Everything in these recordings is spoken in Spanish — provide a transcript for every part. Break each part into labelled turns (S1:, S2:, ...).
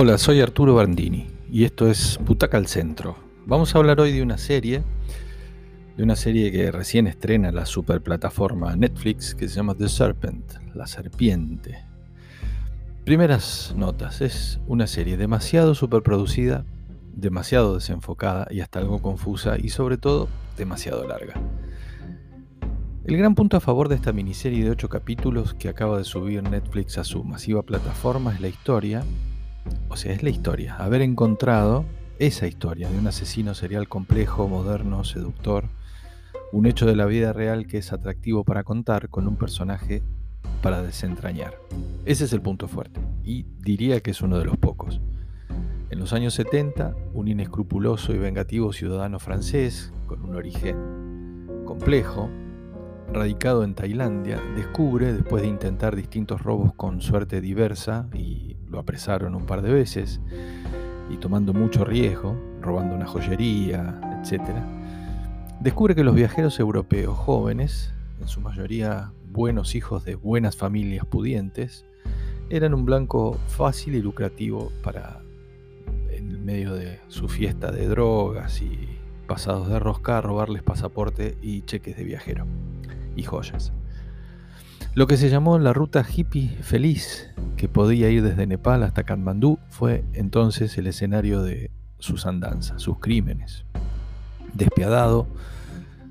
S1: Hola, soy Arturo Bandini y esto es Butaca al Centro. Vamos a hablar hoy de una serie, de una serie que recién estrena la superplataforma Netflix que se llama The Serpent, la serpiente. Primeras notas, es una serie demasiado superproducida, demasiado desenfocada y hasta algo confusa y sobre todo demasiado larga. El gran punto a favor de esta miniserie de 8 capítulos que acaba de subir Netflix a su masiva plataforma es la historia o sea, es la historia, haber encontrado esa historia de un asesino serial complejo, moderno, seductor, un hecho de la vida real que es atractivo para contar con un personaje para desentrañar. Ese es el punto fuerte y diría que es uno de los pocos. En los años 70, un inescrupuloso y vengativo ciudadano francés, con un origen complejo, radicado en Tailandia, descubre, después de intentar distintos robos con suerte diversa y lo apresaron un par de veces y tomando mucho riesgo, robando una joyería, etc., descubre que los viajeros europeos jóvenes, en su mayoría buenos hijos de buenas familias pudientes, eran un blanco fácil y lucrativo para, en medio de su fiesta de drogas y pasados de rosca, robarles pasaporte y cheques de viajero y joyas. Lo que se llamó la ruta hippie feliz, que podía ir desde Nepal hasta Katmandú, fue entonces el escenario de sus andanzas, sus crímenes. Despiadado,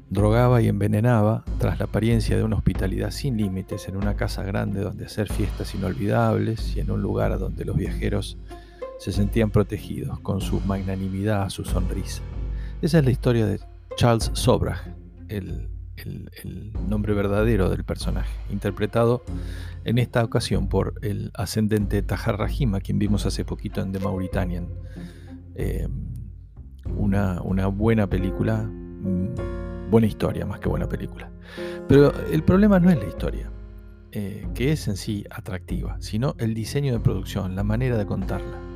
S1: drogaba y envenenaba tras la apariencia de una hospitalidad sin límites en una casa grande donde hacer fiestas inolvidables y en un lugar donde los viajeros se sentían protegidos con su magnanimidad, su sonrisa. Esa es la historia de Charles Sobrach, el el, nombre verdadero del personaje, interpretado en esta ocasión por el ascendente Tahar Rahim, a quien vimos hace poquito en The Mauritanian. Eh, una, buena película, mm, buena historia más que buena película. Pero el problema no es la historia, eh, que es en sí atractiva, sino el diseño de producción, la manera de contarla.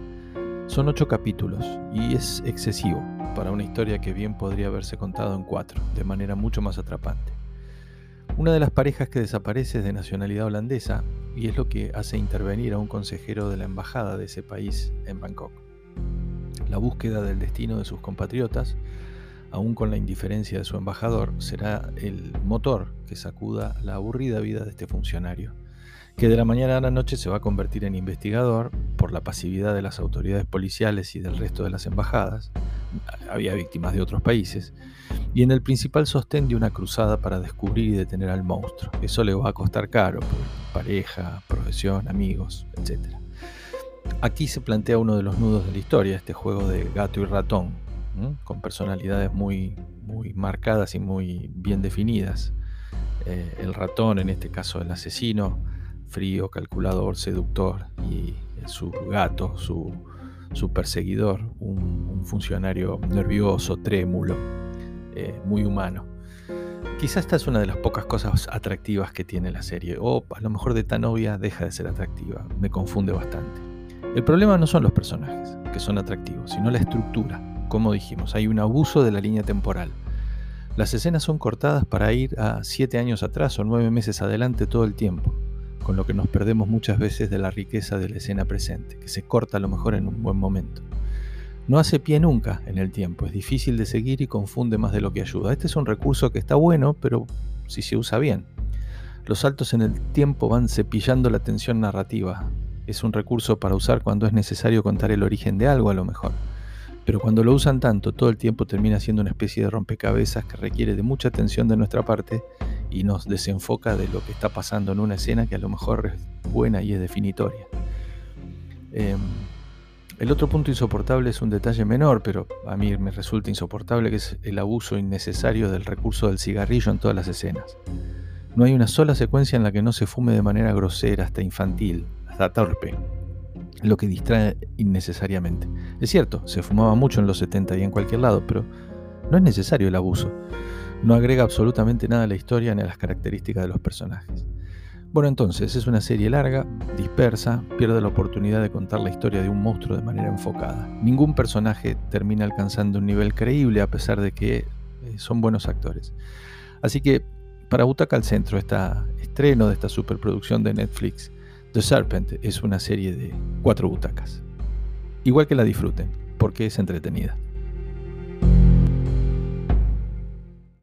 S1: Son ocho capítulos y es excesivo para una historia que bien podría haberse contado en cuatro, de manera mucho más atrapante. Una de las parejas que desaparece es de nacionalidad holandesa y es lo que hace intervenir a un consejero de la embajada de ese país en Bangkok. La búsqueda del destino de sus compatriotas, aún con la indiferencia de su embajador, será el motor que sacuda la aburrida vida de este funcionario que de la mañana a la noche se va a convertir en investigador por la pasividad de las autoridades policiales y del resto de las embajadas, había víctimas de otros países, y en el principal sostén de una cruzada para descubrir y detener al monstruo. Eso le va a costar caro, pareja, profesión, amigos, etc. Aquí se plantea uno de los nudos de la historia, este juego de gato y ratón, con personalidades muy, muy marcadas y muy bien definidas. Eh, el ratón, en este caso el asesino, frío, calculador, seductor, y su gato, su, perseguidor, un, funcionario nervioso, trémulo, eh, muy humano. Quizá esta es una de las pocas cosas atractivas que tiene la serie, o a lo mejor de tan obvia deja de ser atractiva, me confunde bastante. El problema no son los personajes, que son atractivos, sino la estructura. Como dijimos, hay un abuso de la línea temporal. Las escenas son cortadas para ir a siete años atrás o nueve meses adelante todo el tiempo con lo que nos perdemos muchas veces de la riqueza de la escena presente, que se corta a lo mejor en un buen momento. No hace pie nunca en el tiempo, es difícil de seguir y confunde más de lo que ayuda. Este es un recurso que está bueno, pero si se usa bien. Los saltos en el tiempo van cepillando la tensión narrativa. Es un recurso para usar cuando es necesario contar el origen de algo a lo mejor. Pero cuando lo usan tanto, todo el tiempo termina siendo una especie de rompecabezas que requiere de mucha atención de nuestra parte y nos desenfoca de lo que está pasando en una escena que a lo mejor es buena y es definitoria. Em, el otro punto insoportable es un detalle menor, pero a mí me resulta insoportable, que es el abuso innecesario del recurso del cigarrillo en todas las escenas. No hay una sola secuencia en la que no se fume de manera grosera, hasta infantil, hasta torpe, lo que distrae innecesariamente. Es cierto, se fumaba mucho en los 70 y en cualquier lado, pero no es necesario el abuso. No agrega absolutamente nada a la historia ni a las características de los personajes. Bueno, entonces, es una serie larga, dispersa, pierde la oportunidad de contar la historia de un monstruo de manera enfocada. Ningún personaje termina alcanzando un nivel creíble a pesar de que eh, son buenos actores. Así que, para Butaca al Centro, este estreno de esta superproducción de Netflix, The Serpent es una serie de cuatro butacas. igual que la disfruten, porque es entretenida.